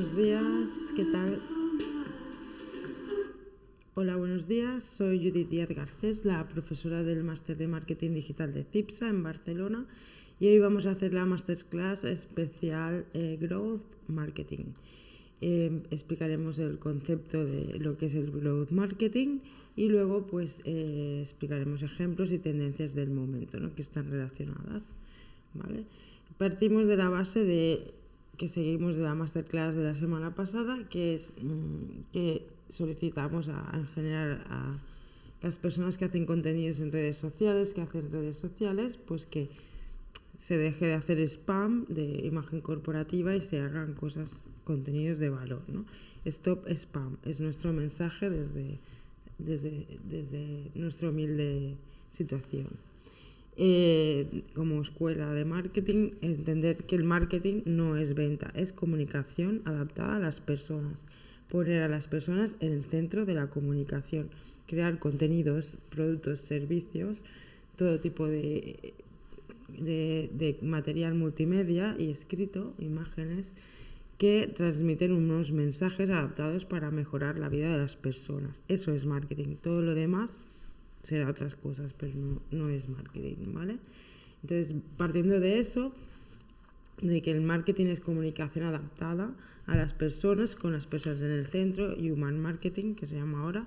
buenos días, ¿qué tal? Hola, buenos días. Soy Judith Díaz Garcés, la profesora del Máster de Marketing Digital de CIPSA en Barcelona y hoy vamos a hacer la Masterclass especial eh, Growth Marketing. Eh, explicaremos el concepto de lo que es el Growth Marketing y luego pues eh, explicaremos ejemplos y tendencias del momento ¿no? que están relacionadas. ¿vale? Partimos de la base de que seguimos de la masterclass de la semana pasada, que es mm, que solicitamos a, en general a las personas que hacen contenidos en redes sociales, que hacen redes sociales, pues que se deje de hacer spam de imagen corporativa y se hagan cosas, contenidos de valor. ¿no? Stop spam es nuestro mensaje desde, desde, desde nuestra humilde situación. Eh, como escuela de marketing, entender que el marketing no es venta, es comunicación adaptada a las personas. Poner a las personas en el centro de la comunicación, crear contenidos, productos, servicios, todo tipo de, de, de material multimedia y escrito, imágenes, que transmiten unos mensajes adaptados para mejorar la vida de las personas. Eso es marketing. Todo lo demás será otras cosas, pero no, no es marketing, ¿vale? Entonces, partiendo de eso, de que el marketing es comunicación adaptada a las personas, con las personas en el centro, human marketing, que se llama ahora,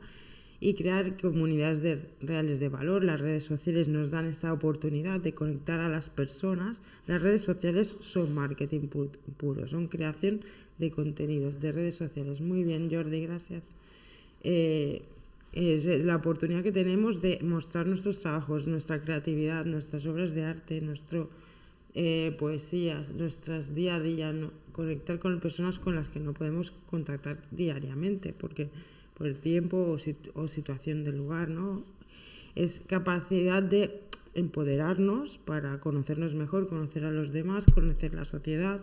y crear comunidades de, reales de valor. Las redes sociales nos dan esta oportunidad de conectar a las personas. Las redes sociales son marketing puro, son creación de contenidos de redes sociales. Muy bien, Jordi, gracias. Eh, es la oportunidad que tenemos de mostrar nuestros trabajos, nuestra creatividad, nuestras obras de arte, nuestras eh, poesías, nuestras día a día, conectar con personas con las que no podemos contactar diariamente, porque por el tiempo o, o situación del lugar, ¿no? Es capacidad de empoderarnos para conocernos mejor, conocer a los demás, conocer la sociedad,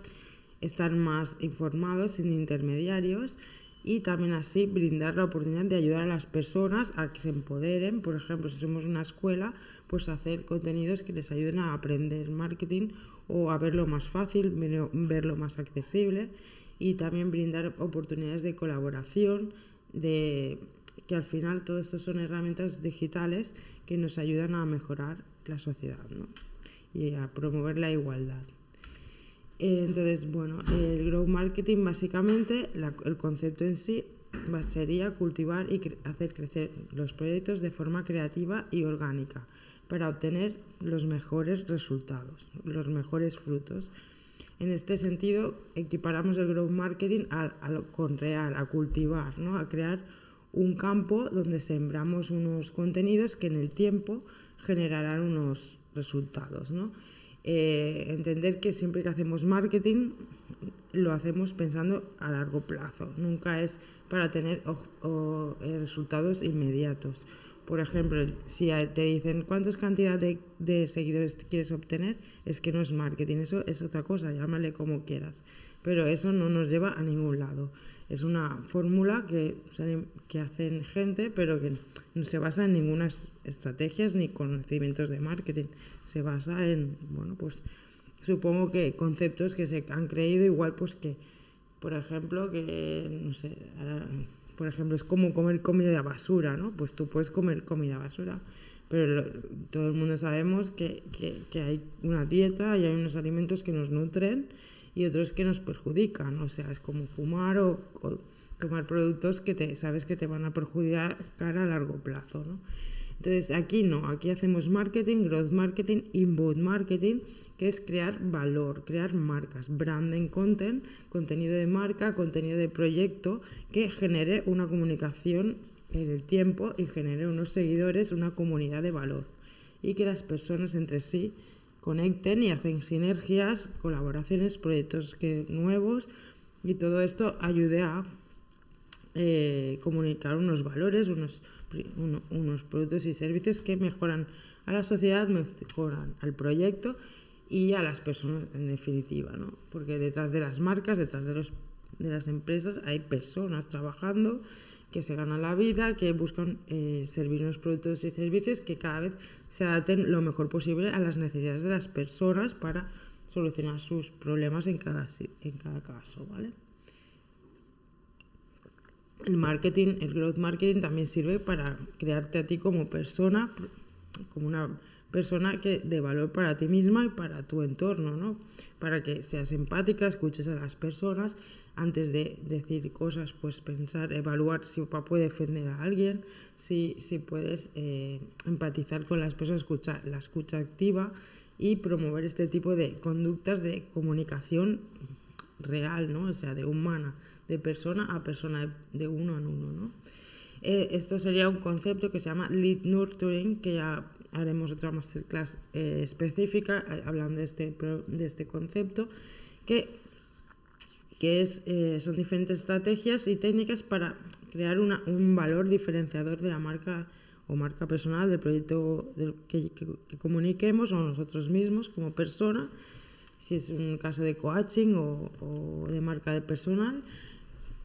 estar más informados, sin intermediarios y también así brindar la oportunidad de ayudar a las personas a que se empoderen. Por ejemplo, si somos una escuela, pues hacer contenidos que les ayuden a aprender marketing o a verlo más fácil, verlo más accesible y también brindar oportunidades de colaboración, de que al final todo esto son herramientas digitales que nos ayudan a mejorar la sociedad ¿no? y a promover la igualdad. Eh, entonces, bueno, el growth marketing básicamente, el concepto en sí sería cultivar y hacer crecer los proyectos de forma creativa y orgánica para obtener los mejores resultados, los mejores frutos. En este sentido, equiparamos el growth marketing a, con real, a cultivar, ¿no? a crear un campo donde sembramos unos contenidos que en el tiempo generarán unos resultados. ¿no? Eh, entender que siempre que hacemos marketing lo hacemos pensando a largo plazo, nunca es para tener eh, resultados inmediatos. Por ejemplo, si te dicen cuántas cantidad de, seguidores quieres obtener, es que no es marketing, eso es otra cosa, llámale como quieras. Pero eso no nos lleva a ningún lado. Es una fórmula que, que hacen gente, pero que no se basa en ninguna estrategias ni conocimientos de marketing. Se basa en, bueno, pues supongo que conceptos que se han creído igual pues que, por ejemplo, que, no sé, por ejemplo, es como comer comida basura, ¿no? Pues tú puedes comer comida basura, pero todo el mundo sabemos que, que, que, hay una dieta y hay unos alimentos que nos nutren y otros que nos perjudican, o sea, es como fumar o, tomar productos que te sabes que te van a perjudicar a largo plazo, ¿no? Entonces aquí no, aquí hacemos marketing, growth marketing, inbound marketing, que es crear valor, crear marcas, branding content, contenido de marca, contenido de proyecto que genere una comunicación en el tiempo y genere unos seguidores, una comunidad de valor. Y que las personas entre sí conecten y hacen sinergias, colaboraciones, proyectos nuevos y todo esto ayude a eh, comunicar unos valores, unos unos productos y servicios que mejoran a la sociedad, mejoran al proyecto y a las personas en definitiva, ¿no? Porque detrás de las marcas, detrás de, los, de las empresas hay personas trabajando que se ganan la vida, que buscan eh, servir unos productos y servicios que cada vez se adapten lo mejor posible a las necesidades de las personas para solucionar sus problemas en cada, en cada caso, ¿vale? El marketing, el growth marketing también sirve para crearte a ti como persona, como una persona que de valor para ti misma y para tu entorno, ¿no? Para que seas empática, escuches a las personas antes de decir cosas, pues pensar, evaluar si puede defender a alguien, si, si puedes eh, empatizar con las personas, escuchar la escucha activa y promover este tipo de conductas de comunicación real, ¿no? O sea, de humana, de persona a persona, de uno en uno, ¿no? Eh, esto sería un concepto que se llama lead nurturing, que ya haremos otra masterclass eh, específica eh, hablando de este, de este concepto, que, que es, son diferentes estrategias y técnicas para crear una, un valor diferenciador de la marca o marca personal del proyecto que, comuniquemos o nosotros mismos como persona, si es un caso de coaching o, o de marca de personal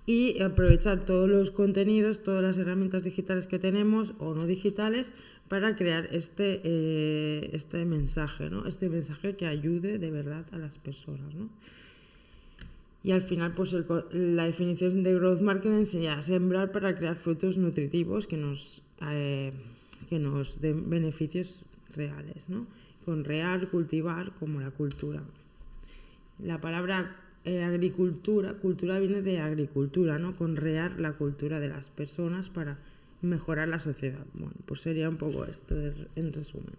y aprovechar todos los contenidos, todas las herramientas digitales que tenemos o no digitales para crear este, eh, este mensaje, ¿no? este mensaje que ayude de verdad a las personas. ¿no? Y al final, pues la definición de growth marketing sería sembrar para crear frutos nutritivos que nos, eh, que nos den beneficios reales, ¿no? Con real, cultivar, como la cultura. La palabra eh, agricultura, cultura viene de agricultura, ¿no? Conrear la cultura de las personas para mejorar la sociedad. Bueno, pues sería un poco esto en resumen.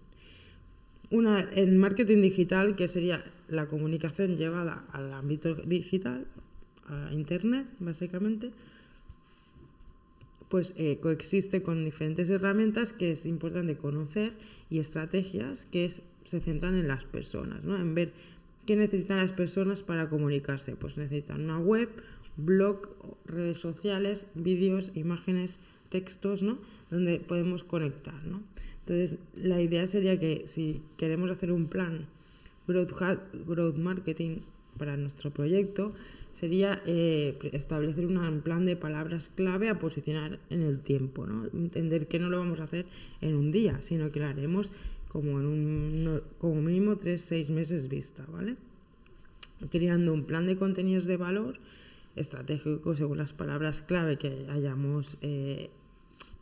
Una, en marketing digital, que sería la comunicación llevada al ámbito digital, a Internet, básicamente, pues eh, coexiste con diferentes herramientas que es importante conocer y estrategias que se centran en las personas, ¿no? en ver ¿Qué necesitan las personas para comunicarse? Pues necesitan una web, blog, redes sociales, vídeos, imágenes, textos, ¿no? Donde podemos conectar, ¿no? Entonces, la idea sería que si queremos hacer un plan growth, marketing para nuestro proyecto, sería eh, establecer un plan de palabras clave a posicionar en el tiempo, ¿no? Entender que no lo vamos a hacer en un día, sino que lo haremos como en un, como mínimo tres, seis meses vista, ¿vale? Creando un plan de contenidos de valor estratégico según las palabras clave que hayamos eh,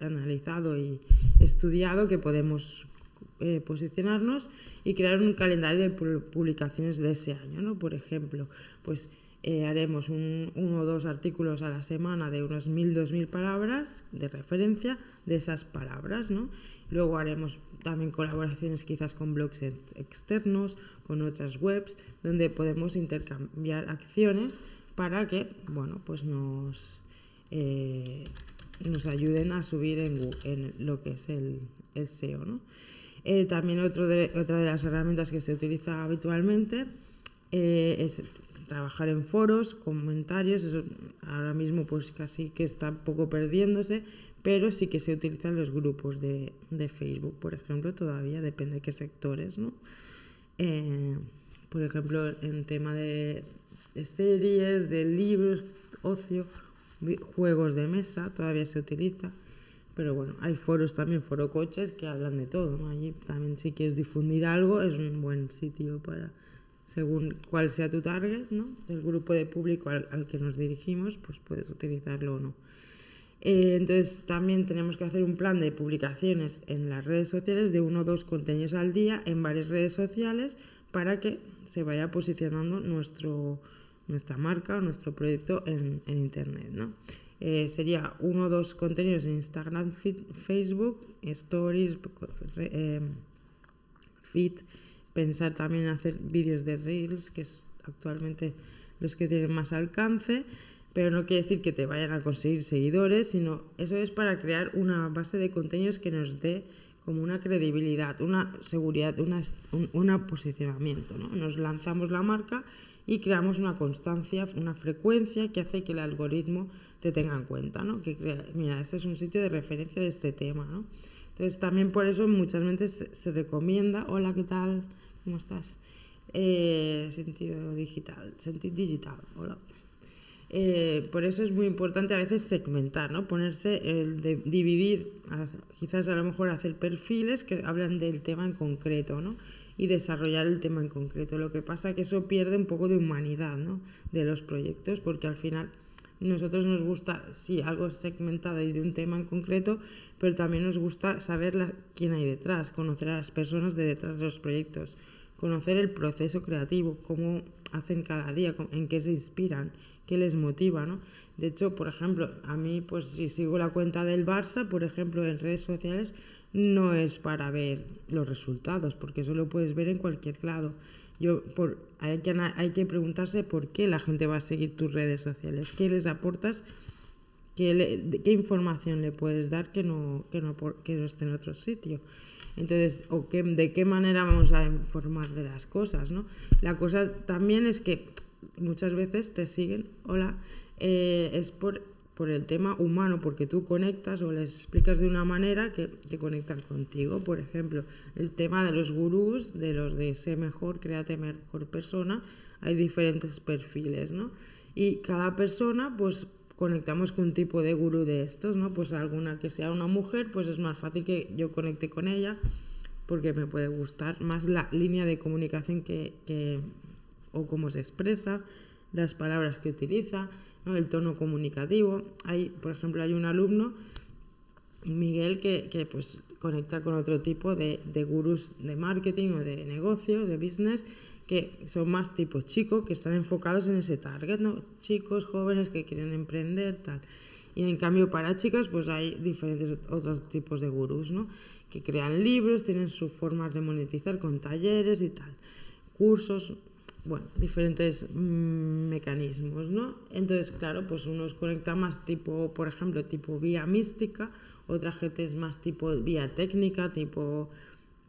analizado y estudiado que podemos eh, posicionarnos y crear un calendario de publicaciones de ese año, ¿no? Por ejemplo, pues eh, haremos un, uno o dos artículos a la semana de unas mil, dos mil palabras de referencia de esas palabras, ¿no? Luego haremos también colaboraciones quizás con blogs externos, con otras webs, donde podemos intercambiar acciones para que, bueno, pues nos, eh, nos ayuden a subir en, lo que es el, SEO, ¿no? Eh, también otro de, otra de las herramientas que se utiliza habitualmente eh, es trabajar en foros, comentarios, eso ahora mismo pues casi que está un poco perdiéndose, pero sí que se utilizan los grupos de, Facebook, por ejemplo, todavía depende de qué sectores, ¿no? Por ejemplo, en tema de, series, de libros, ocio, juegos de mesa, todavía se utiliza. Pero bueno, hay foros también, foro coches, que hablan de todo, ¿no? Allí también si quieres difundir algo es un buen sitio para, según cuál sea tu target, ¿no? El grupo de público al, al que nos dirigimos, pues puedes utilizarlo o no. Eh, entonces también tenemos que hacer un plan de publicaciones en las redes sociales de uno o dos contenidos al día en varias redes sociales para que se vaya posicionando nuestro, nuestra marca o nuestro proyecto en, Internet. ¿no? Eh, sería uno o dos contenidos en Instagram, Facebook, Stories, eh, Feed, pensar también en hacer vídeos de Reels, que es actualmente los que tienen más alcance pero no quiere decir que te vayan a conseguir seguidores, sino eso es para crear una base de contenidos que nos dé como una credibilidad, una seguridad, una, un posicionamiento. ¿no? Nos lanzamos la marca y creamos una constancia, una frecuencia que hace que el algoritmo te tenga en cuenta, ¿no? Que mira, este es un sitio de referencia de este tema, ¿no? Entonces también por eso muchas veces se, recomienda, hola, ¿qué tal? ¿Cómo estás? Eh, sentido digital, sentido digital, hola. Eh, por eso es muy importante a veces segmentar, ¿no? Ponerse el de dividir, quizás a lo mejor hacer perfiles que hablan del tema en concreto, ¿no? Y desarrollar el tema en concreto. Lo que pasa es que eso pierde un poco de humanidad, ¿no? De los proyectos, porque al final nosotros nos gusta, sí, algo segmentado y de un tema en concreto, pero también nos gusta saber quién hay detrás, conocer a las personas de detrás de los proyectos, conocer el proceso creativo, cómo hacen cada día, en qué se inspiran, qué les motiva, ¿no? De hecho, por ejemplo, a mí, pues si sigo la cuenta del Barça, por ejemplo, en redes sociales, no es para ver los resultados, porque eso lo puedes ver en cualquier lado. Yo, por, hay, que, hay que preguntarse por qué la gente va a seguir tus redes sociales, qué les aportas, qué, información le puedes dar que no, que, no, que no esté en otro sitio. Entonces, o qué, de qué manera vamos a informar de las cosas, ¿no? La cosa también es que muchas veces te siguen, hola, eh, es por, por el tema humano, porque tú conectas o les explicas de una manera que, que conectan contigo. Por ejemplo, el tema de los gurús, de los de ser mejor, créate mejor persona, hay diferentes perfiles, ¿no? Y cada persona, pues conectamos con un tipo de gurú de estos, ¿no? Pues alguna que sea una mujer, pues es más fácil que yo conecte con ella porque me puede gustar más la línea de comunicación que, que o cómo se expresa, las palabras que utiliza, el tono comunicativo. Hay, por ejemplo, hay un alumno, Miguel, que, que pues conecta con otro tipo de, de gurús de marketing o de negocio, de business, que son más tipo chicos, que están enfocados en ese target, ¿no? Chicos, jóvenes que quieren emprender, tal. Y en cambio para chicas, pues hay diferentes otros tipos de gurús, ¿no? Que crean libros, tienen sus formas de monetizar con talleres y tal. Cursos, bueno, diferentes mm, mecanismos, ¿no? Entonces, claro, pues unos conecta más tipo, por ejemplo, tipo vía mística, otra gente es más tipo vía técnica, tipo,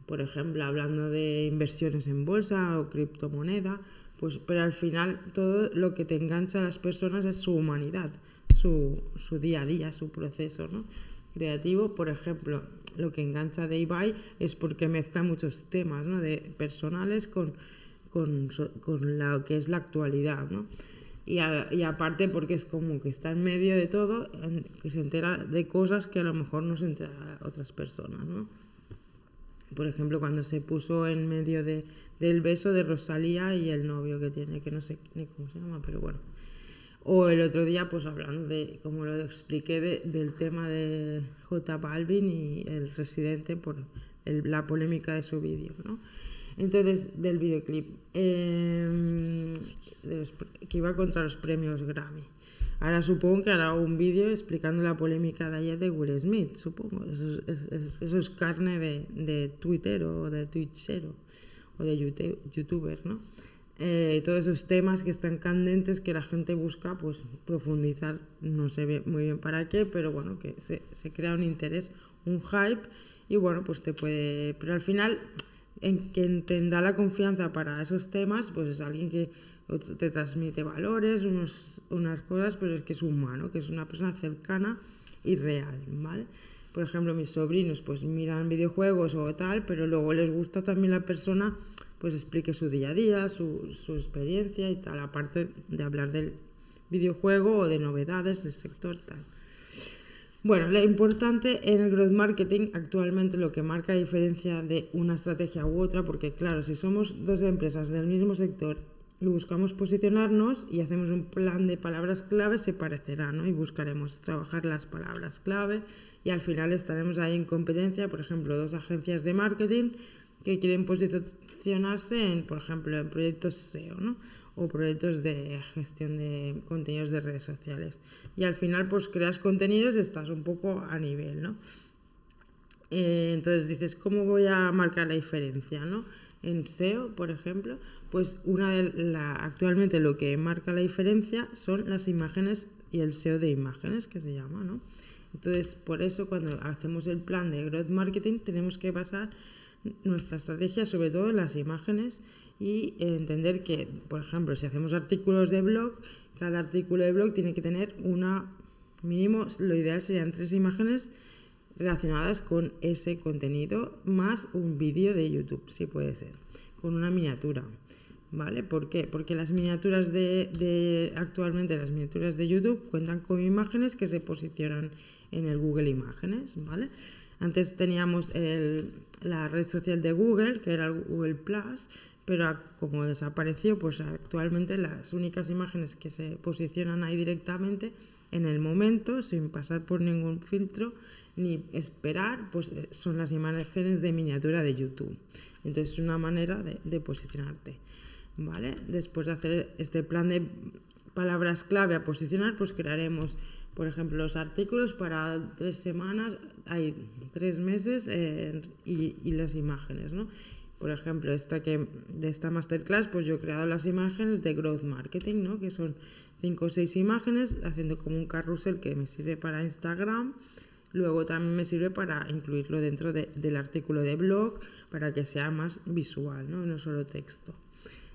por ejemplo, hablando de inversiones en bolsa o criptomoneda, pues, pero al final todo lo que te engancha a las personas es su humanidad, su, su día a día, su proceso, ¿no? Creativo, por ejemplo, lo que engancha de Ibai es porque mezcla muchos temas, ¿no? De personales con con, con lo que es la actualidad, ¿no? Y, y, aparte porque es como que está en medio de todo, que se entera de cosas que a lo mejor no se enteran otras personas, ¿no? Por ejemplo, cuando se puso en medio de, del beso de Rosalía y el novio que tiene, que no sé ni cómo se llama, pero bueno. O el otro día, pues hablando de, como lo expliqué, del tema de J Balvin y el residente por la polémica de su vídeo, ¿no? Entonces, del videoclip, em, que iba contra los premios Grammy. Ahora supongo que hará un vídeo explicando la polémica de ayer de Will Smith, supongo. Eso es, carne de, de, Twitter o de Twitchero o de YouTube, youtuber, ¿no? Eh, todos esos temas que están candentes que la gente busca pues profundizar, no sé muy bien para qué, pero bueno, que se, se crea un interés, un hype y bueno, pues te puede... Pero al final en quien te da la confianza para esos temas, pues es alguien que te transmite valores, unos, unas cosas, pero es que es humano, que es una persona cercana y real, ¿vale? Por ejemplo, mis sobrinos pues miran videojuegos o tal, pero luego les gusta también la persona pues explique su día a día, su, su experiencia y tal, aparte de hablar del videojuego o de novedades del sector tal. Bueno, lo importante en el growth marketing actualmente lo que marca diferencia de una estrategia u otra, porque claro, si somos dos empresas del mismo sector y buscamos posicionarnos y hacemos un plan de palabras clave, se parecerá, ¿no? Y buscaremos trabajar las palabras clave y al final estaremos ahí en competencia, por ejemplo, dos agencias de marketing que quieren posicionarse en, por ejemplo, en proyectos SEO, ¿no? O proyectos de gestión de contenidos de redes sociales. Y al final, pues creas contenidos estás un poco a nivel, ¿no? Eh, entonces dices, ¿cómo voy a marcar la diferencia, ¿no? En SEO, por ejemplo, pues una de la, actualmente lo que marca la diferencia son las imágenes y el SEO de imágenes, que se llama, ¿no? Entonces, por eso cuando hacemos el plan de growth marketing tenemos que basar nuestra estrategia sobre todo en las imágenes y entender que, por ejemplo, si hacemos artículos de blog, cada artículo de blog tiene que tener una, mínimo, lo ideal serían tres imágenes relacionadas con ese contenido, más un vídeo de YouTube, si puede ser, con una miniatura. ¿Vale? ¿Por qué? Porque las miniaturas de, de, actualmente las miniaturas de YouTube cuentan con imágenes que se posicionan en el Google Imágenes, ¿vale? Antes teníamos la red social de Google, que era Google Plus, pero como desapareció, pues actualmente las únicas imágenes que se posicionan ahí directamente en el momento, sin pasar por ningún filtro ni esperar, pues eh, son las imágenes de miniatura de YouTube. Entonces es una manera de, de posicionarte. ¿Vale? Después de hacer este plan de palabras clave a posicionar, pues crearemos, por ejemplo, los artículos para tres semanas, hay tres meses eh, y, y, las imágenes, ¿no? Por ejemplo, esta que, de esta masterclass, pues yo he creado las imágenes de Growth Marketing, ¿no? Que son cinco o seis imágenes, haciendo como un carrusel que me sirve para Instagram. Luego también me sirve para incluirlo dentro de, del artículo de blog, para que sea más visual, ¿no? No solo texto.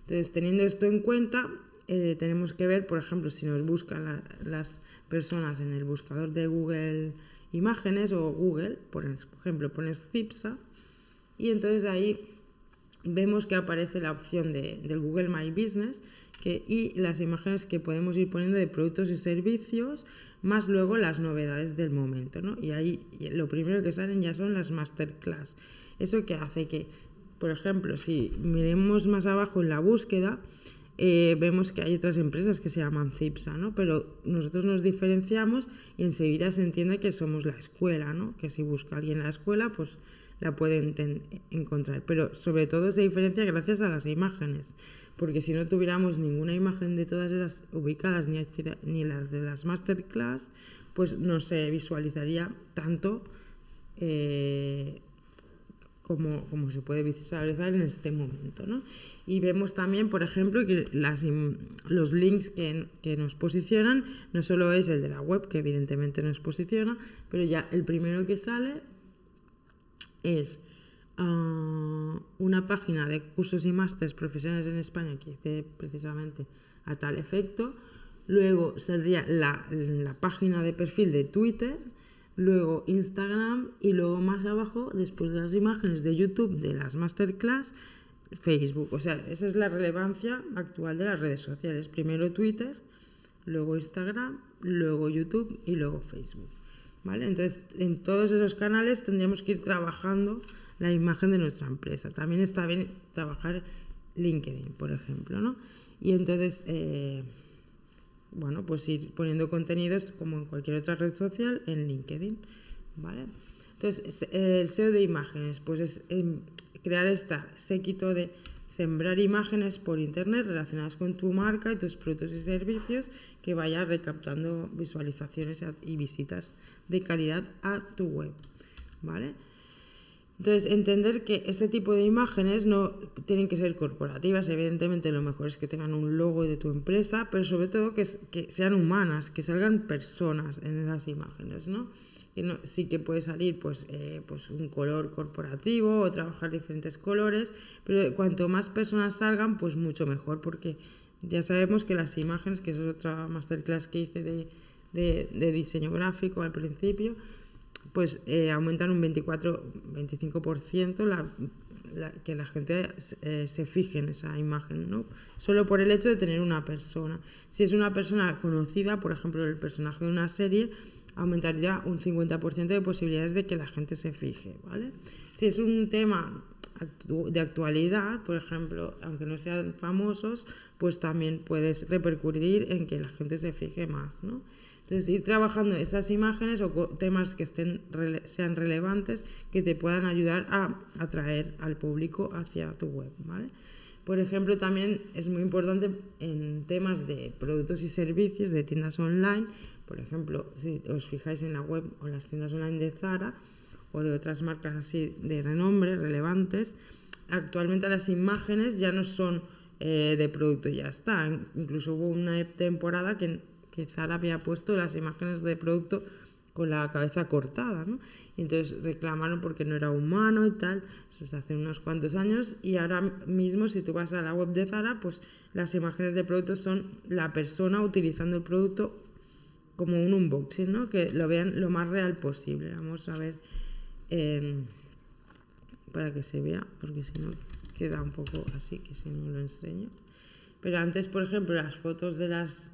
Entonces, teniendo esto en cuenta, eh, tenemos que ver, por ejemplo, si nos buscan la, las personas en el buscador de Google Imágenes o Google, por ejemplo, pones CIPSA y entonces ahí vemos que aparece la opción de, del Google My Business y las imágenes que podemos ir poniendo de productos y servicios, más luego las novedades del momento. ¿no? Y ahí lo primero que salen ya son las masterclass. Eso que hace que, por ejemplo, si miremos más abajo en la búsqueda, eh, vemos que hay otras empresas que se llaman CIPSA, ¿no? Pero nosotros nos diferenciamos y enseguida se entiende que somos la escuela, ¿no? Que si busca alguien la escuela, pues la puede encontrar. Pero sobre todo se diferencia gracias a las imágenes, porque si no tuviéramos ninguna imagen de todas esas ubicadas, ni, las de las masterclass, pues no se visualizaría tanto eh, como, como, se puede visualizar en este momento. ¿no? Y vemos también, por ejemplo, que los links que, que, nos posicionan no solo es el de la web, que evidentemente nos posiciona, pero ya el primero que sale es uh, una página de cursos y másteres profesionales en España que hice precisamente a tal efecto. Luego saldría la, la página de perfil de Twitter luego Instagram y luego más abajo, después de las imágenes de YouTube de las masterclass, Facebook. O sea, esa es la relevancia actual de las redes sociales. Primero Twitter, luego Instagram, luego YouTube y luego Facebook. ¿Vale? Entonces, en todos esos canales tendríamos que ir trabajando la imagen de nuestra empresa. También está bien trabajar LinkedIn, por ejemplo, ¿no? Y entonces, eh, bueno, pues ir poniendo contenidos como en cualquier otra red social en LinkedIn, ¿vale? Entonces, el SEO de imágenes, pues es em, crear esta séquito de sembrar imágenes por internet relacionadas con tu marca y tus productos y servicios que vaya recaptando visualizaciones y visitas de calidad a tu web, ¿vale? Entonces, entender que este tipo de imágenes no tienen que ser corporativas, evidentemente lo mejor es que tengan un logo de tu empresa, pero sobre todo que, que sean humanas, que salgan personas en esas imágenes, ¿no? no, sí que puede salir pues, eh, pues un color corporativo o trabajar diferentes colores, pero cuanto más personas salgan, pues mucho mejor, porque ya sabemos que las imágenes, que es otra masterclass que hice de, de, de diseño gráfico al principio, pues eh, aumentan un 24-25% la, que la gente eh, se fije en esa imagen, ¿no? Solo por el hecho de tener una persona. Si es una persona conocida, por ejemplo, el personaje de una serie, aumentaría un 50% de posibilidades de que la gente se fije, ¿vale? Si es un tema de actualidad, por ejemplo, aunque no sean famosos, pues también puedes repercutir en que la gente se fije más, ¿no? Entonces, ir trabajando esas imágenes o temas que estén, sean relevantes que te puedan ayudar a atraer al público hacia tu web, ¿vale? Por ejemplo, también es muy importante en temas de productos y servicios de tiendas online, por ejemplo, si os fijáis en la web o las tiendas online de Zara o de otras marcas así de renombre, relevantes, actualmente las imágenes ya no son eh, de producto, ya está. Incluso hubo una temporada que que Zara había puesto las imágenes de producto con la cabeza cortada, ¿no? Y entonces reclamaron porque no era humano y tal, eso se hace unos cuantos años, y ahora mismo si tú vas a la web de Zara, pues las imágenes de producto son la persona utilizando el producto como un unboxing, ¿no? Que lo vean lo más real posible. Vamos a ver eh, para que se vea, porque si no queda un poco así, que si no lo enseño. Pero antes, por ejemplo, las fotos de las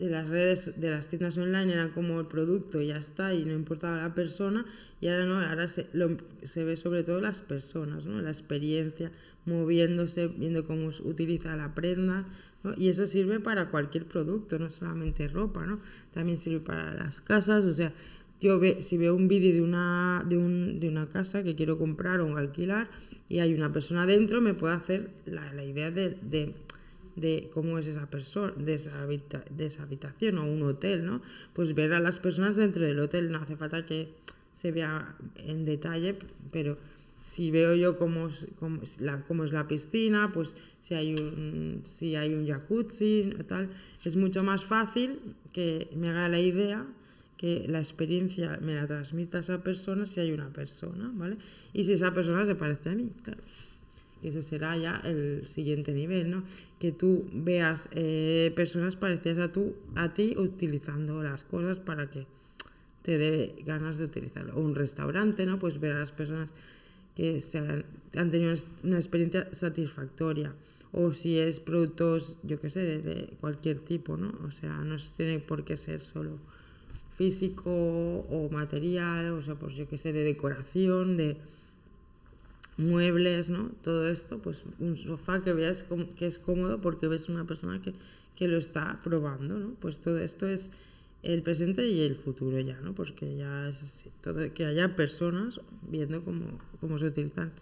de las redes, de las tiendas online eran como el producto ya está, y no importaba la persona, y ahora no, ahora se, se ve sobre todo las personas, ¿no? La experiencia, moviéndose, viendo cómo se utiliza la prenda, ¿no? Y eso sirve para cualquier producto, no solamente ropa, ¿no? También sirve para las casas, o sea, yo ve, si veo un vídeo de una, de, un, de una casa que quiero comprar o alquilar y hay una persona dentro, me puedo hacer la, la idea de, de de cómo es esa persona, de esa, habitación o un hotel, ¿no? Pues ver a las personas dentro del hotel, no hace falta que se vea en detalle, pero si veo yo cómo es la piscina, pues si hay un, si hay un jacuzzi, tal, es mucho más fácil que me haga la idea que la experiencia me la transmita a esa persona si hay una persona, ¿vale? Y si esa persona se parece a mí, claro. Y eso será ya el siguiente nivel, ¿no? Que tú veas eh, personas parecidas a, tú, a ti utilizando las cosas para que te dé ganas de utilizarlo. O un restaurante, ¿no? Pues ver a las personas que se han, tenido una experiencia satisfactoria. O si es productos, yo qué sé, de, cualquier tipo, ¿no? O sea, no tiene por qué ser solo físico o material, o sea, pues yo qué sé, de decoración, de muebles, ¿no? Todo esto, pues un sofá que veas que es cómodo porque ves una persona que, que lo está probando, ¿no? Pues todo esto es el presente y el futuro ya, ¿no? Porque ya es así, todo, que haya personas viendo cómo, cómo se utilizan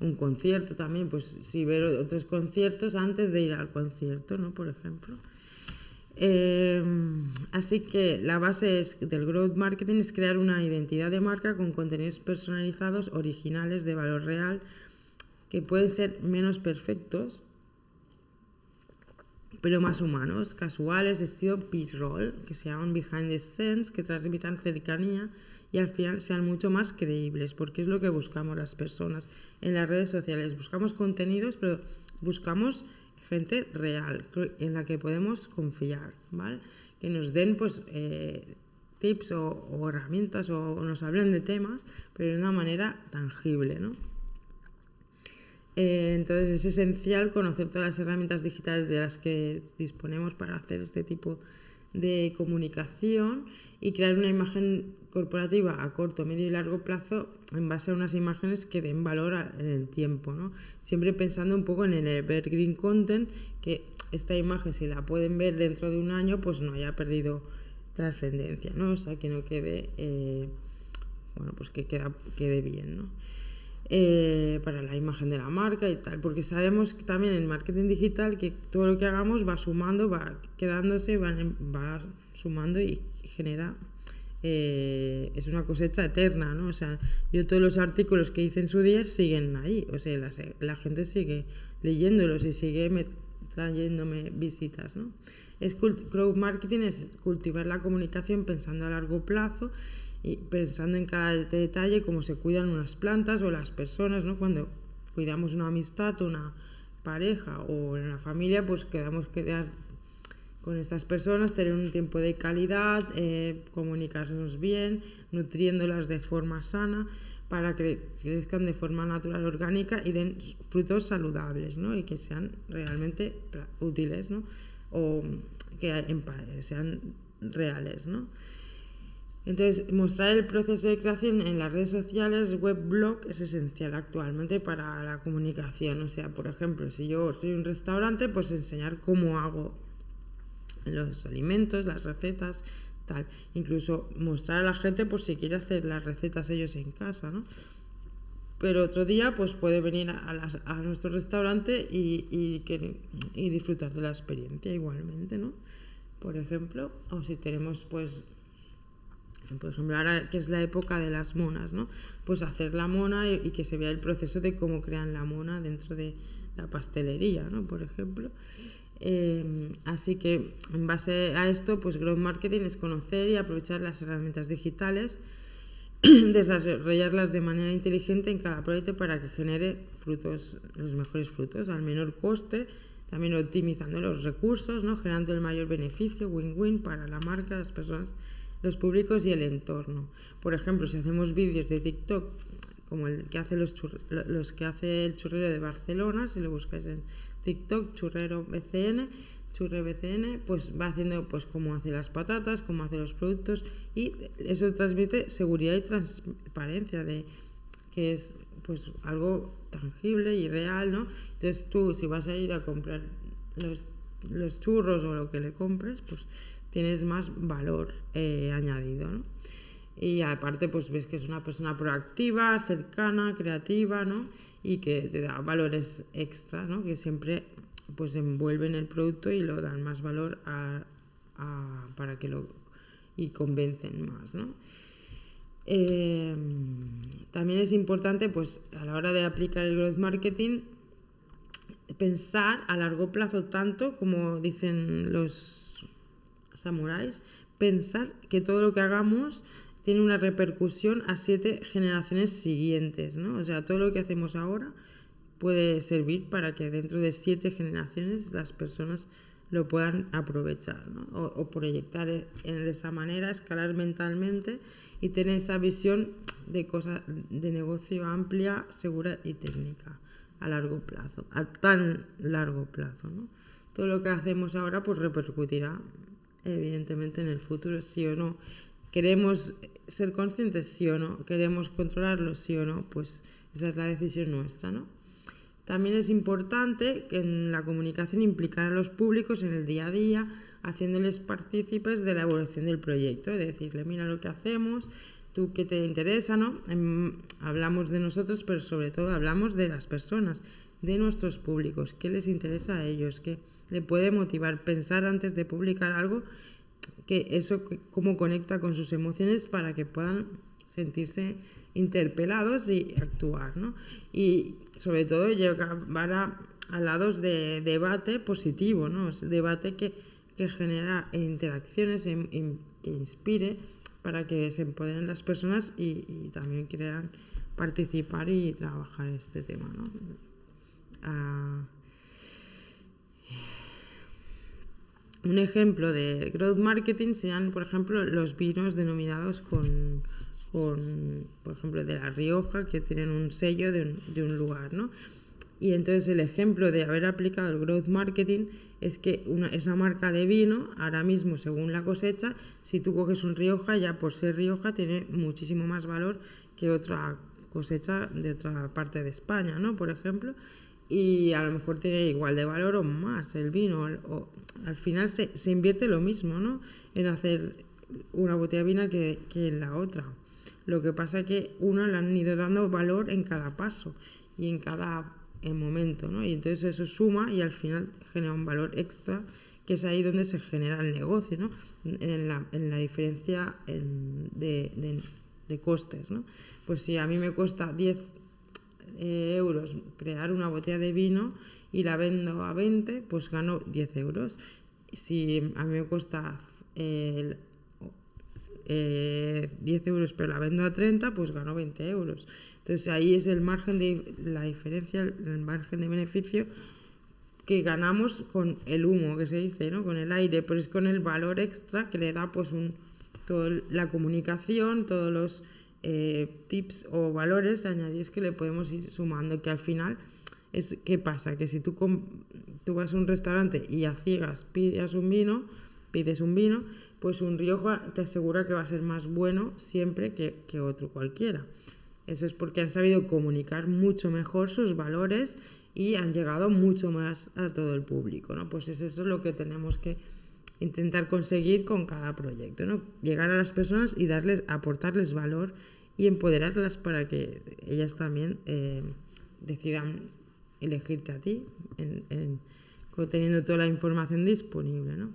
un concierto también, pues si ver otros conciertos antes de ir al concierto, ¿no? Por ejemplo. Em, así que la base del growth marketing es crear una identidad de marca con contenidos personalizados, originales, de valor real, que pueden ser menos perfectos, pero más humanos, casuales, estilo B-roll, que se llaman behind the scenes, que transmitan cercanía y al final sean mucho más creíbles, porque es lo que buscamos las personas en las redes sociales. Buscamos contenidos, pero buscamos gente real, en la que podemos confiar, ¿vale? Que nos den, pues, eh, tips o, herramientas o, nos hablen de temas, pero de una manera tangible, ¿no? Eh, entonces es esencial conocer todas las herramientas digitales de las que disponemos para hacer este tipo de comunicación y crear una imagen corporativa a corto, medio y largo plazo en base a unas imágenes que den valor en el tiempo, ¿no? Siempre pensando un poco en el evergreen content, que esta imagen si la pueden ver dentro de un año, pues no haya perdido trascendencia, ¿no? O sea, que no quede, eh, bueno, pues que queda, quede bien, ¿no? Eh, para la imagen de la marca y tal, porque sabemos también en marketing digital que todo lo que hagamos va sumando, va quedándose, va sumando y genera eh, es una cosecha eterna, ¿no? O sea, yo todos los artículos que hice en su día siguen ahí, o sea, la, gente sigue leyéndolos y sigue trayéndome visitas, ¿no? Es crowd marketing es cultivar la comunicación pensando a largo plazo y pensando en cada detalle, cómo se cuidan unas plantas o las personas, ¿no? Cuando cuidamos una amistad, una pareja o una familia, pues quedamos quedar con estas personas, tener un tiempo de calidad, eh, comunicarnos bien, nutriéndolas de forma sana para que crezcan de forma natural, orgánica y den frutos saludables ¿no? y que sean realmente útiles ¿no? o que sean reales. ¿no? Entonces, mostrar el proceso de creación en las redes sociales, web, blog, es esencial actualmente para la comunicación. O sea, por ejemplo, si yo soy un restaurante, pues enseñar cómo hago los alimentos, las recetas, tal. Incluso mostrar a la gente por si quiere hacer las recetas ellos en casa, ¿no? Pero otro día pues puede venir a, nuestro restaurante y, y, disfrutar de la experiencia igualmente, ¿no? Por ejemplo, o si tenemos pues por ejemplo, ahora que es la época de las monas, ¿no? Pues hacer la mona y, y, que se vea el proceso de cómo crean la mona dentro de la pastelería, ¿no? Por ejemplo. Em, así que en base a esto, pues Growth Marketing es conocer y aprovechar las herramientas digitales, desarrollarlas de manera inteligente en cada proyecto para que genere frutos, los mejores frutos, al menor coste, también optimizando los recursos, ¿no? generando el mayor beneficio, win-win para la marca, las personas, los públicos y el entorno. Por ejemplo, si hacemos vídeos de TikTok como el que hace los, los que hace el churrero de Barcelona, si lo buscáis en TikTok, churrero BCN, churre BCN, pues va haciendo pues cómo hace las patatas, cómo hace los productos y eso transmite seguridad y transparencia de que es pues algo tangible y real, ¿no? Entonces tú si vas a ir a comprar los, los churros o lo que le compres, pues tienes más valor eh, añadido, ¿no? Y aparte, pues ves que es una persona proactiva, cercana, creativa, ¿no? Y que te da valores extra, ¿no? Que siempre pues envuelven el producto y lo dan más valor a, para que lo y convencen más, ¿no? Em, también es importante, pues, a la hora de aplicar el growth marketing, pensar a largo plazo tanto, como dicen los samuráis, pensar que todo lo que hagamos tiene una repercusión a siete generaciones siguientes, ¿no? O sea, todo lo que hacemos ahora puede servir para que dentro de siete generaciones las personas lo puedan aprovechar ¿no? o, proyectar e, de esa manera, escalar mentalmente y tener esa visión de cosa de negocio amplia, segura y técnica a largo plazo, a tan largo plazo. ¿no? Todo lo que hacemos ahora pues repercutirá evidentemente en el futuro, sí o no. ¿Queremos ser conscientes, sí o no? ¿Queremos controlarlo, sí o no? Pues esa es la decisión nuestra, ¿no? También es importante que en la comunicación implicar a los públicos en el día a día, haciéndoles partícipes de la evolución del proyecto, decirle, mira lo que hacemos, tú qué te interesa, ¿no? Em, hablamos de nosotros, pero sobre todo hablamos de las personas, de nuestros públicos, qué les interesa a ellos, qué le puede motivar pensar antes de publicar algo que eso cómo conecta con sus emociones para que puedan sentirse interpelados y actuar, ¿no? Y sobre todo llevar a, a lados de debate positivo, ¿no? debate que, que genera interacciones, que inspire para que se empoderen las personas y, también quieran participar y trabajar este tema, ¿no? Ah, Un ejemplo de growth marketing serían, por ejemplo, los vinos denominados con, por ejemplo, de La Rioja, que tienen un sello de un, lugar, ¿no? Y entonces el ejemplo de haber aplicado el growth marketing es que una, esa marca de vino, ahora mismo según la cosecha, si tú coges un Rioja, ya por ser Rioja tiene muchísimo más valor que otra cosecha de otra parte de España, ¿no? Por ejemplo y a lo mejor tiene igual de valor o más el vino. O, al final se, se, invierte lo mismo, ¿no? En hacer una botella de vino que, que en la otra. Lo que pasa es que una le han ido dando valor en cada paso y en cada momento, ¿no? Y entonces eso suma y al final genera un valor extra, que es ahí donde se genera el negocio, ¿no? En la, en la diferencia de, de, de, costes, ¿no? Pues si a mí me cuesta 10 eh, euros crear una botella de vino y la vendo a 20, pues gano 10 euros. Si a mí me cuesta 10 eh, euros pero la vendo a 30, pues gano 20 euros. Entonces ahí es el margen de la diferencia, el margen de beneficio que ganamos con el humo que se dice, ¿no? con el aire, pero es con el valor extra que le da pues un, toda la comunicación, todos los eh, tips o valores añadidos que le podemos ir sumando, que al final es qué pasa, que si tú, tú vas a un restaurante y a ciegas pides un vino, pides un vino, pues un Rioja te asegura que va a ser más bueno siempre que, que otro cualquiera. Eso es porque han sabido comunicar mucho mejor sus valores y han llegado mucho más a todo el público, ¿no? Pues es eso lo que tenemos que intentar conseguir con cada proyecto, ¿no? Llegar a las personas y darles, aportarles valor y empoderarlas para que ellas también eh, decidan elegirte a ti, en, teniendo toda la información disponible. ¿no?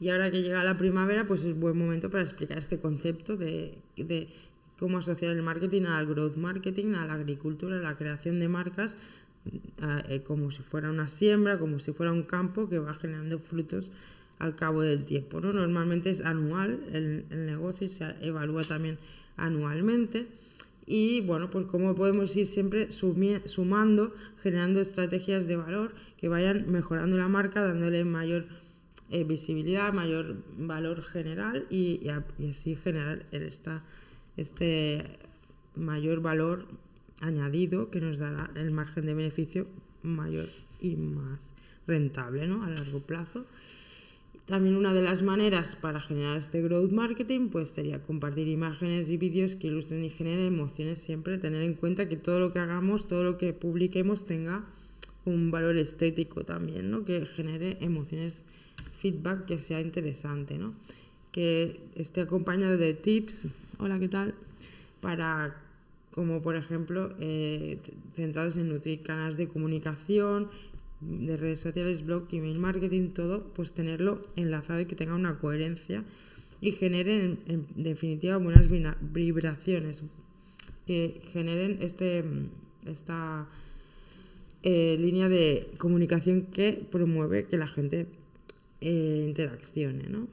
Y ahora que llega la primavera, pues es buen momento para explicar este concepto de, de cómo asociar el marketing al growth marketing, a la agricultura, a la creación de marcas, eh, como si fuera una siembra, como si fuera un campo que va generando frutos al cabo del tiempo. ¿no? Normalmente es anual el, el negocio y se evalúa también anualmente. Y bueno, pues cómo podemos ir siempre sumando, generando estrategias de valor que vayan mejorando la marca, dándole mayor eh, visibilidad, mayor valor general y, así generar esta, este, mayor valor añadido que nos dará el margen de beneficio mayor y más rentable ¿no? a largo plazo. También una de las maneras para generar este growth marketing pues sería compartir imágenes y vídeos que ilustren y generen emociones siempre, tener en cuenta que todo lo que hagamos, todo lo que publiquemos tenga un valor estético también, ¿no? que genere emociones, feedback que sea interesante, ¿no? que esté acompañado de tips, hola, ¿qué tal? Para como por ejemplo eh, centrados en nutrir canales de comunicación, de redes sociales, blog, email marketing, todo, pues tenerlo enlazado y que tenga una coherencia y genere en, definitiva buenas vibraciones, que generen este, esta eh, línea de comunicación que promueve que la gente eh, interaccione, ¿no?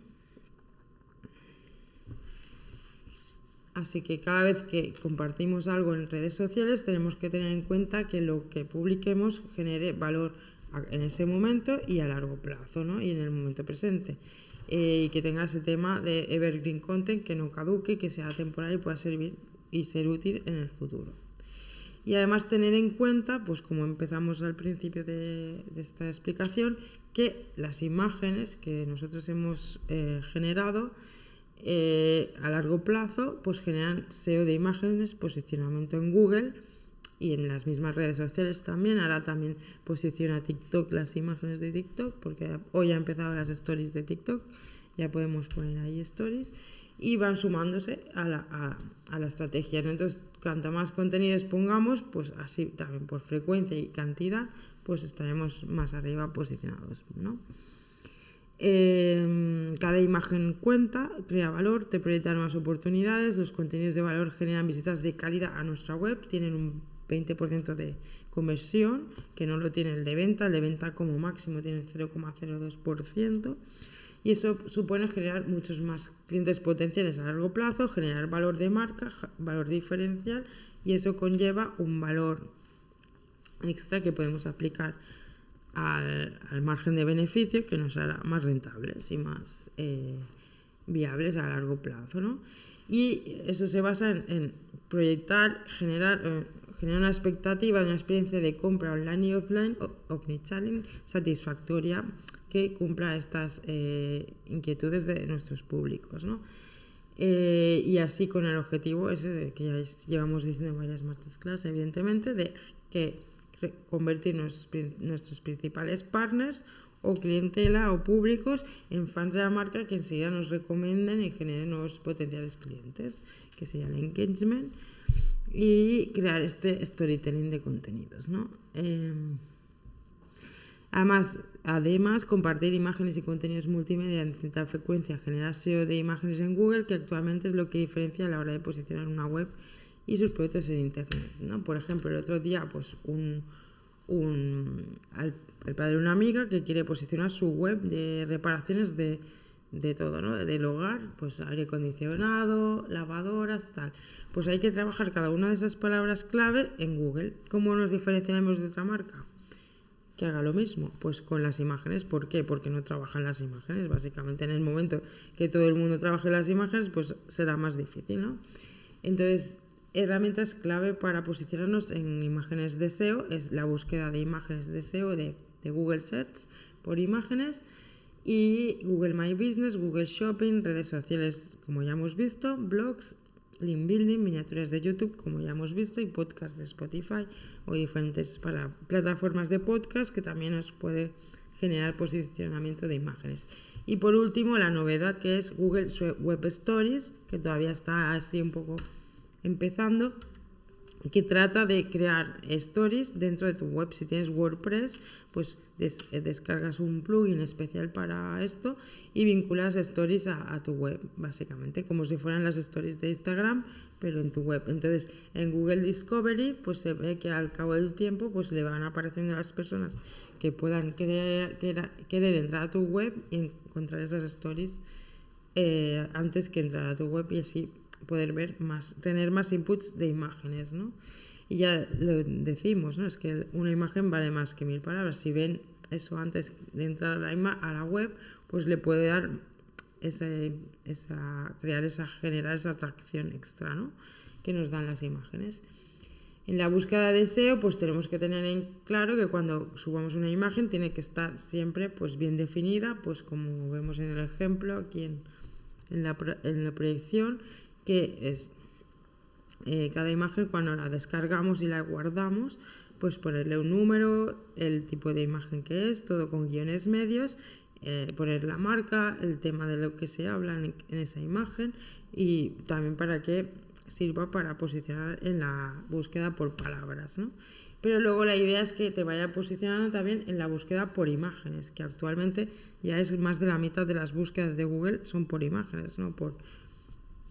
Así que cada vez que compartimos algo en redes sociales tenemos que tener en cuenta que lo que publiquemos genere valor en ese momento y a largo plazo, ¿no? Y en el momento presente. Eh, y que tenga ese tema de evergreen content que no caduque, que sea temporal y pueda servir y ser útil en el futuro. Y además tener en cuenta, pues como empezamos al principio de, esta explicación, que las imágenes que nosotros hemos eh, generado eh, a largo plazo, pues generan SEO de imágenes, posicionamiento en Google y en las mismas redes sociales también. Ahora también posiciona TikTok las imágenes de TikTok, porque hoy ha empezado las stories de TikTok, ya podemos poner ahí stories y van sumándose a la, a, la estrategia. Entonces, cuanto más contenidos pongamos, pues así también por frecuencia y cantidad, pues estaremos más arriba posicionados. ¿no? Em, cada imagen cuenta, crea valor, te proyecta nuevas oportunidades, los contenidos de valor generan visitas de calidad a nuestra web, tienen 20% de conversión, que no lo tiene el de venta, el de venta como máximo tiene 0,02%, y eso supone generar muchos más clientes potenciales a largo plazo, generar valor de marca, valor diferencial, y eso conlleva un valor extra que podemos aplicar al, margen de beneficio que nos hará más rentables y más eh, viables a largo plazo. ¿no? Y eso se basa en, proyectar, generar, eh, generar una expectativa de una experiencia de compra online y offline, omnichannel, satisfactoria, que cumpla estas eh, inquietudes de nuestros públicos. ¿no? Eh, y así con el objetivo ese de que ya llevamos diciendo en varias masterclass, evidentemente, de que convertir nuestros, principales partners o clientela o públicos en fans de la marca que enseguida nos recomienden y generen nuevos potenciales clientes, que sería el engagement y crear este storytelling de contenidos, ¿no? Em, además, además, compartir imágenes y contenidos multimedia en cierta frecuencia genera SEO de imágenes en Google, que actualmente es lo que diferencia a la hora de posicionar una web y sus productos en Internet. ¿no? Por ejemplo, el otro día, pues un, un el padre de una amiga que quiere posicionar su web de reparaciones de de todo, ¿no? Del hogar, pues aire acondicionado, lavadoras, tal. Pues hay que trabajar cada una de esas palabras clave en Google. ¿Cómo nos diferenciamos de otra marca? Que haga lo mismo, pues con las imágenes. ¿Por qué? Porque no trabajan las imágenes. Básicamente en el momento que todo el mundo trabaje las imágenes, pues será más difícil, ¿no? Entonces, herramientas clave para posicionarnos en imágenes de SEO es la búsqueda de imágenes de SEO de, de Google Search por imágenes y Google My Business, Google Shopping, redes sociales como ya hemos visto, blogs, link building, miniaturas de YouTube como ya hemos visto y podcast de Spotify o diferentes para plataformas de podcast que también nos puede generar posicionamiento de imágenes. Y por último, la novedad que es Google Web Stories, que todavía está así un poco empezando, que trata de crear stories dentro de tu web. Si tienes WordPress, pues eh, descargas un plugin especial para esto y vinculas stories a, tu web, básicamente, como si fueran las stories de Instagram, pero en tu web. Entonces, en Google Discovery, pues se ve que al cabo del tiempo, pues le van apareciendo las personas que puedan querer, querer, entrar a tu web y encontrar esas stories eh, antes que entrar a tu web y así poder ver más, tener más inputs de imágenes, ¿no? Y ya lo decimos, ¿no? Es que una imagen vale más que mil palabras. Si ven eso antes de entrar a la, a la web, pues le puede dar esa, esa, crear esa, generar esa atracción extra, ¿no? que nos dan las imágenes. En la búsqueda de SEO, pues tenemos que tener en claro que cuando subamos una imagen tiene que estar siempre pues bien definida, pues como vemos en el ejemplo aquí en, la, proyección, que es eh, cada imagen cuando la descargamos y la guardamos, pues ponerle un número, el tipo de imagen que es, todo con guiones medios, eh, poner la marca, el tema de lo que se habla en esa imagen y también para que sirva para posicionar en la búsqueda por palabras, ¿no? Pero luego la idea es que te vaya posicionando también en la búsqueda por imágenes, que actualmente ya es más de la mitad de las búsquedas de Google son por imágenes, no por,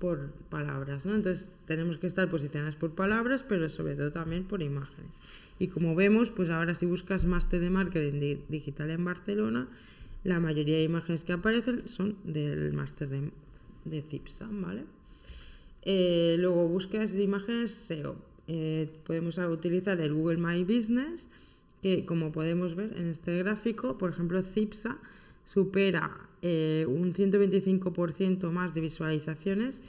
por palabras, ¿no? Entonces tenemos que estar posicionadas por palabras, pero sobre todo también por imágenes. Y como vemos, pues ahora si buscas máster de marketing digital en Barcelona, la mayoría de imágenes que aparecen son del máster de, de ¿vale? Eh, luego búsquedas de imágenes SEO. Eh, podemos utilizar el Google My Business, que como podemos ver en este gráfico, por ejemplo, CIPSA supera eh, un 125% más de visualizaciones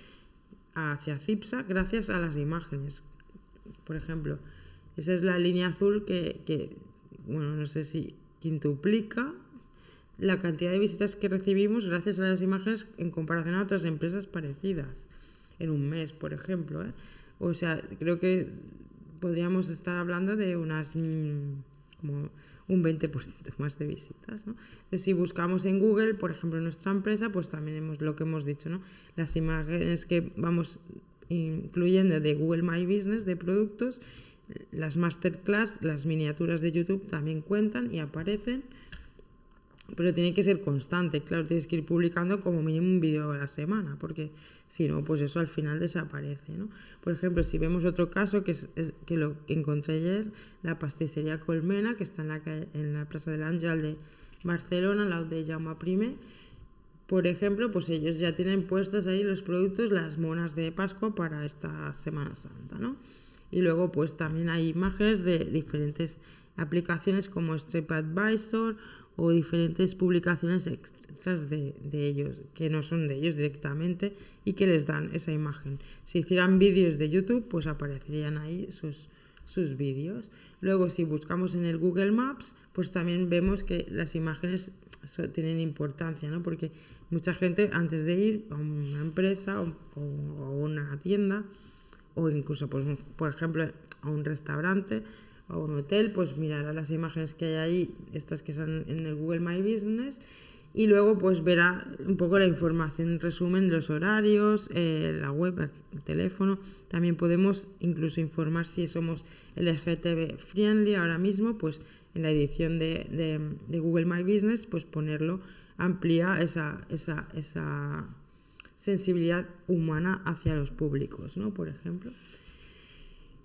hacia CIPSA gracias a las imágenes. Por ejemplo, esa es la línea azul que, bueno, no sé si quintuplica la cantidad de visitas que recibimos gracias a las imágenes en comparación a otras empresas parecidas en un mes, por ejemplo. ¿eh? O sea, creo que podríamos estar hablando de unas mm, como un 20% más de visitas. ¿no? Si buscamos en Google, por ejemplo, en nuestra empresa, pues también hemos lo que hemos dicho, ¿no? las imágenes que vamos incluyendo de Google My Business de productos, las masterclass, las miniaturas de YouTube también cuentan y aparecen pero tiene que ser constante, claro, tienes que ir publicando como mínimo un vídeo a la semana, porque si no, pues eso al final desaparece, ¿no? Por ejemplo, si vemos otro caso, que es que lo que encontré ayer, la pastissería Colmena, que está en la, en la Plaza del Ángel de Barcelona, lado de Jaume Prime, por ejemplo, pues ellos ya tienen puestas ahí los productos, las monas de Pascua para esta Semana Santa, ¿no? Y luego, pues también hay imágenes de diferentes aplicaciones como Advisor o diferentes publicaciones extras de, ellos, que no son de ellos directamente y que les dan esa imagen. Si hicieran vídeos de YouTube, pues aparecerían ahí sus, sus vídeos. Luego, si buscamos en el Google Maps, pues también vemos que las imágenes tienen importancia, ¿no? Porque mucha gente antes de ir a una empresa o, a una tienda o incluso, pues, por ejemplo, a un restaurante, a un hotel, pues mirará las imágenes que hay ahí, estas que están en el Google My Business, y luego pues verá un poco la información, resumen, los horarios, eh, la web, el teléfono. También podemos incluso informar si somos LGTB friendly ahora mismo, pues en la edición de, de, Google My Business, pues ponerlo, amplía esa, esa, esa sensibilidad humana hacia los públicos, ¿no? Por ejemplo.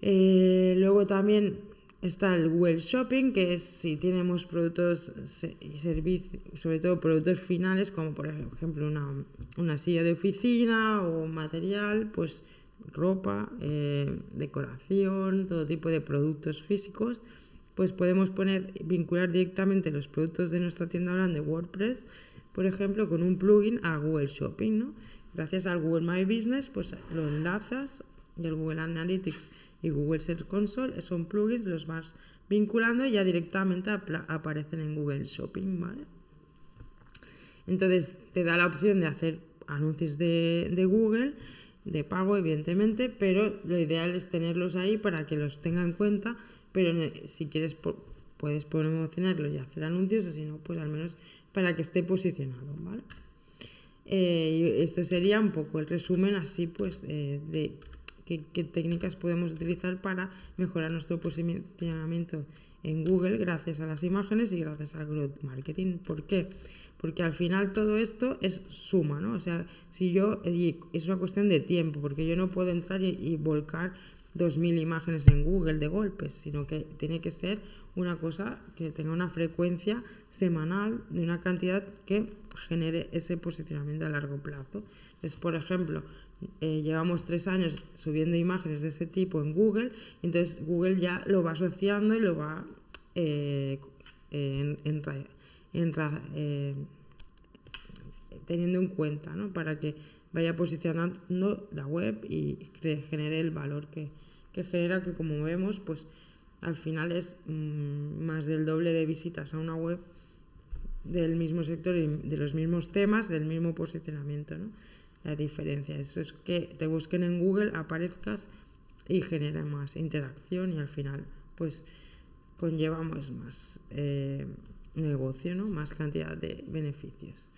Eh, luego también Está el Google Shopping, que es si tenemos productos y servicios, sobre todo productos finales, como por ejemplo una, una silla de oficina o material, pues ropa, eh, decoración, todo tipo de productos físicos, pues podemos poner, vincular directamente los productos de nuestra tienda online de WordPress, por ejemplo, con un plugin a Google Shopping, ¿no? Gracias al Google My Business, pues lo enlazas y el Google Analytics y Google Search Console son plugins, los vas vinculando y ya directamente aparecen en Google Shopping, ¿vale? Entonces te da la opción de hacer anuncios de, Google, de pago evidentemente, pero lo ideal es tenerlos ahí para que los tenga en cuenta, pero si quieres puedes promocionarlo y hacer anuncios, o si no, pues al menos para que esté posicionado, ¿vale? Eh, esto sería un poco el resumen así pues eh, de qué, técnicas podemos utilizar para mejorar nuestro posicionamiento en Google gracias a las imágenes y gracias al growth marketing. ¿Por qué? Porque al final todo esto es suma, ¿no? O sea, si yo, es una cuestión de tiempo, porque yo no puedo entrar y, y volcar 2.000 imágenes en Google de golpes, sino que tiene que ser una cosa que tenga una frecuencia semanal de una cantidad que genere ese posicionamiento a largo plazo. Entonces, por ejemplo, eh, llevamos tres años subiendo imágenes de ese tipo en Google, entonces Google ya lo va asociando y lo va eh, en, eh, teniendo en cuenta, ¿no? Para que vaya posicionando la web y genere el valor que, que genera, que como vemos, pues al final es mm, más del doble de visitas a una web del mismo sector y de los mismos temas, del mismo posicionamiento. ¿no? La diferencia eso es que te busquen en Google, aparezcas y genera más interacción y al final pues conllevamos más eh, negocio, ¿no? más cantidad de beneficios.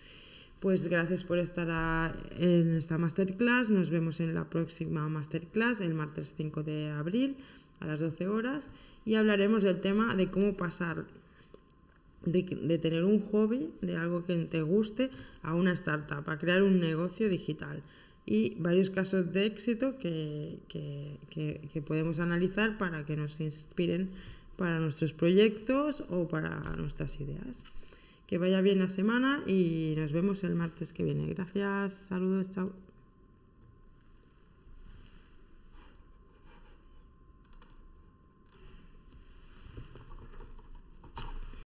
Pues gracias por estar en esta masterclass. Nos vemos en la próxima masterclass el martes 5 de abril a las 12 horas y hablaremos del tema de cómo pasar de, tener un hobby, de algo que te guste, a una startup, a crear un negocio digital. Y varios casos de éxito que, que podemos analizar para que nos inspiren para nuestros proyectos o para nuestras ideas. Que vaya bien la semana y nos vemos el martes que viene. Gracias, saludos, chao.